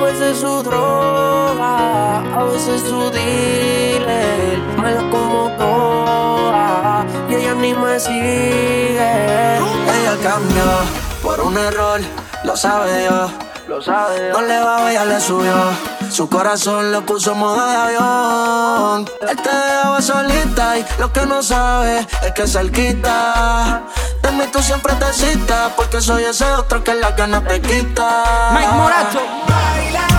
veces su droga, a veces su dealer. Me la como toda y ella ni me sigue. Ella cambió por un error, lo sabe Dios. Lo sabe No le va, ella le subió. Su corazón lo puso en modo de avión. Él te dejaba solita y lo que no sabe es que se quita. De mí tú siempre te citas porque soy ese otro que la gana te quita. Mike Morato. Baila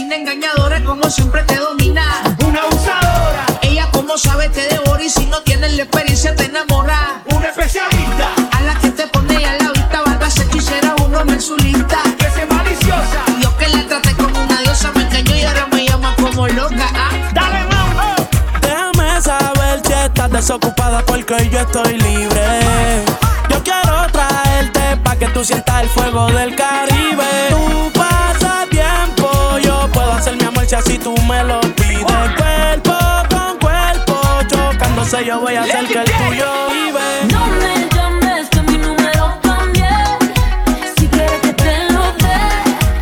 sin engañadora, como siempre te domina. Una abusadora. Ella, como sabe, te devora y si no tienes la experiencia, te enamora. Una especialista. A la que te pone a la vista, valga ser hechicera, uno en su lista. Que se maliciosa. Yo que la traté como una diosa, me engañó y ahora me llama como loca. ¿ah? Dale, mamá. Déjame saber si estás desocupada porque yo estoy libre. Yo quiero traerte pa' que tú sientas el fuego del Caribe. Tú me lo pides. Cuerpo con cuerpo, chocándose, yo voy a hacer que el tuyo vive. No me llames que mi número cambié. Si quieres que te lo dé,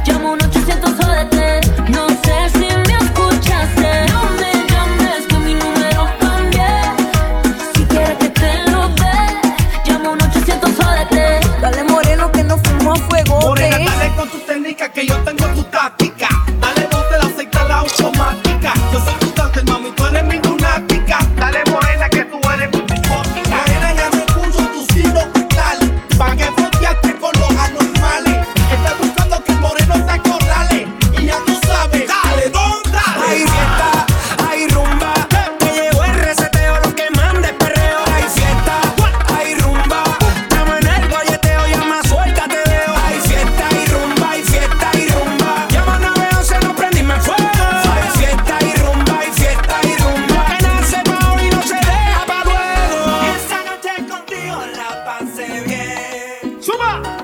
llamo un 800 ODT. No sé si me escuchaste. No me llames que mi número cambié. Si quieres que te lo dé, llamo un 800 ODT. Dale moreno que no fuimos a fuego. Morena, dale con tu técnica que yo tengo tu 说吧。